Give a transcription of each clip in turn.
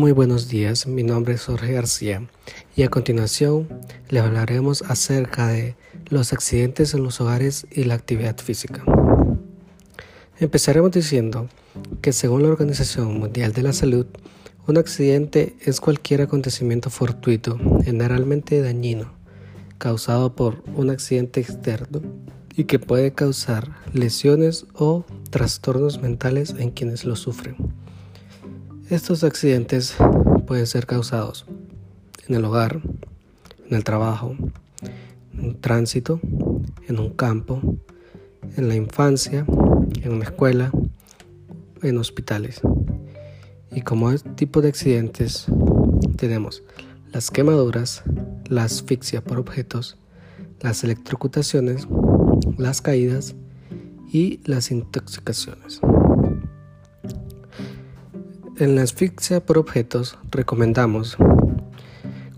Muy buenos días, mi nombre es Jorge García y a continuación les hablaremos acerca de los accidentes en los hogares y la actividad física. Empezaremos diciendo que según la Organización Mundial de la Salud, un accidente es cualquier acontecimiento fortuito, generalmente dañino, causado por un accidente externo y que puede causar lesiones o trastornos mentales en quienes lo sufren. Estos accidentes pueden ser causados en el hogar, en el trabajo, en tránsito, en un campo, en la infancia, en una escuela, en hospitales. Y como tipo de accidentes tenemos las quemaduras, la asfixia por objetos, las electrocutaciones, las caídas y las intoxicaciones. En la asfixia por objetos recomendamos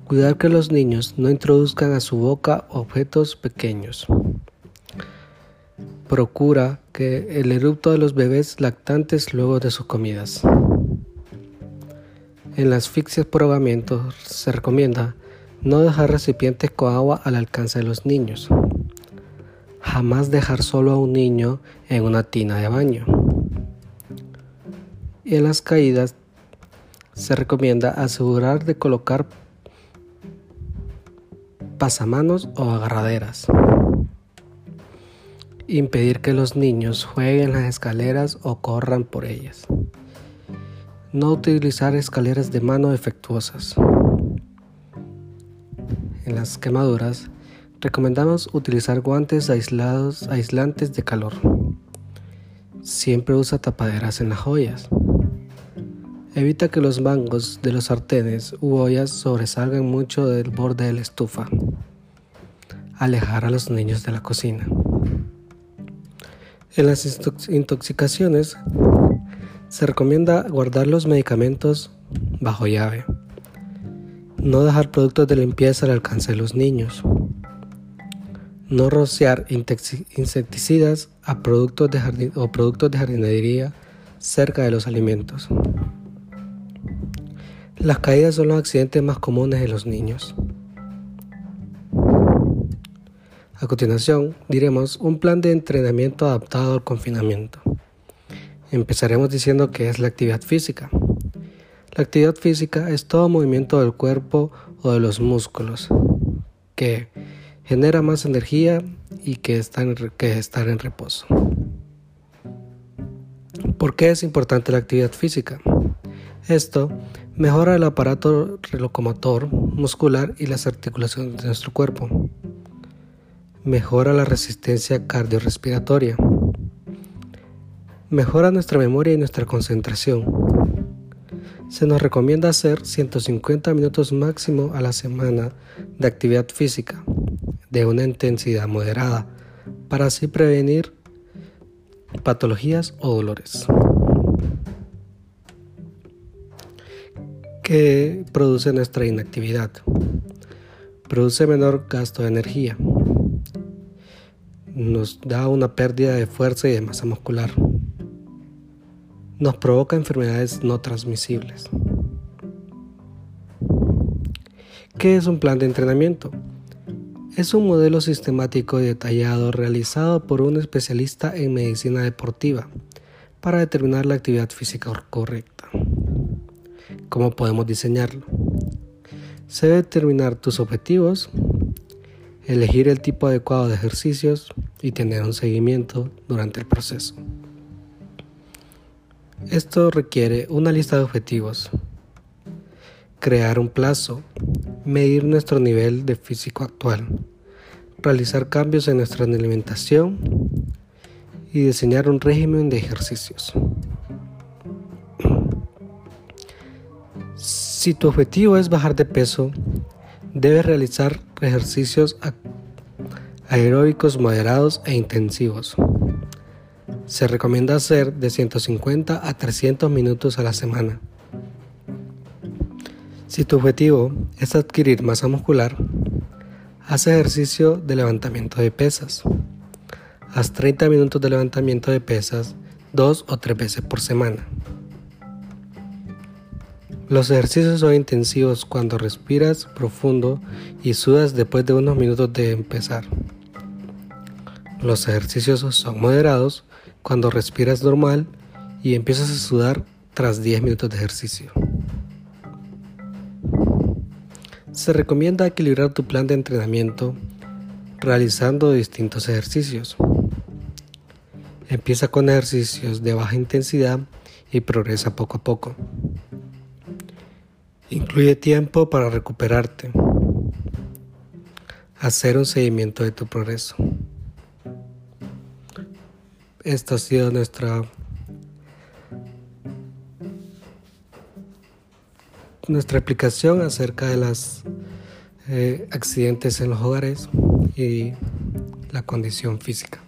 cuidar que los niños no introduzcan a su boca objetos pequeños. Procura que el erupto de los bebés lactantes luego de sus comidas. En la asfixia por ahogamiento se recomienda no dejar recipientes con agua al alcance de los niños. Jamás dejar solo a un niño en una tina de baño y en las caídas se recomienda asegurar de colocar pasamanos o agarraderas. Impedir que los niños jueguen las escaleras o corran por ellas. No utilizar escaleras de mano defectuosas. En las quemaduras, recomendamos utilizar guantes aislados, aislantes de calor. Siempre usa tapaderas en las joyas. Evita que los mangos de los sartenes u ollas sobresalgan mucho del borde de la estufa. Alejar a los niños de la cocina. En las intoxicaciones se recomienda guardar los medicamentos bajo llave. No dejar productos de limpieza al alcance de los niños. No rociar insecticidas a productos de o productos de jardinería cerca de los alimentos. Las caídas son los accidentes más comunes de los niños. A continuación, diremos un plan de entrenamiento adaptado al confinamiento. Empezaremos diciendo que es la actividad física. La actividad física es todo movimiento del cuerpo o de los músculos que genera más energía y que está que estar en reposo. ¿Por qué es importante la actividad física? Esto Mejora el aparato locomotor, muscular y las articulaciones de nuestro cuerpo. Mejora la resistencia cardiorrespiratoria. Mejora nuestra memoria y nuestra concentración. Se nos recomienda hacer 150 minutos máximo a la semana de actividad física de una intensidad moderada para así prevenir patologías o dolores. Que produce nuestra inactividad. Produce menor gasto de energía. Nos da una pérdida de fuerza y de masa muscular. Nos provoca enfermedades no transmisibles. ¿Qué es un plan de entrenamiento? Es un modelo sistemático y detallado realizado por un especialista en medicina deportiva para determinar la actividad física correcta. ¿Cómo podemos diseñarlo? Se debe determinar tus objetivos, elegir el tipo adecuado de ejercicios y tener un seguimiento durante el proceso. Esto requiere una lista de objetivos, crear un plazo, medir nuestro nivel de físico actual, realizar cambios en nuestra alimentación y diseñar un régimen de ejercicios. Si tu objetivo es bajar de peso, debes realizar ejercicios aeróbicos moderados e intensivos. Se recomienda hacer de 150 a 300 minutos a la semana. Si tu objetivo es adquirir masa muscular, haz ejercicio de levantamiento de pesas. Haz 30 minutos de levantamiento de pesas dos o tres veces por semana. Los ejercicios son intensivos cuando respiras profundo y sudas después de unos minutos de empezar. Los ejercicios son moderados cuando respiras normal y empiezas a sudar tras 10 minutos de ejercicio. Se recomienda equilibrar tu plan de entrenamiento realizando distintos ejercicios. Empieza con ejercicios de baja intensidad y progresa poco a poco. Incluye tiempo para recuperarte. Hacer un seguimiento de tu progreso. Esta ha sido nuestra nuestra explicación acerca de los eh, accidentes en los hogares y la condición física.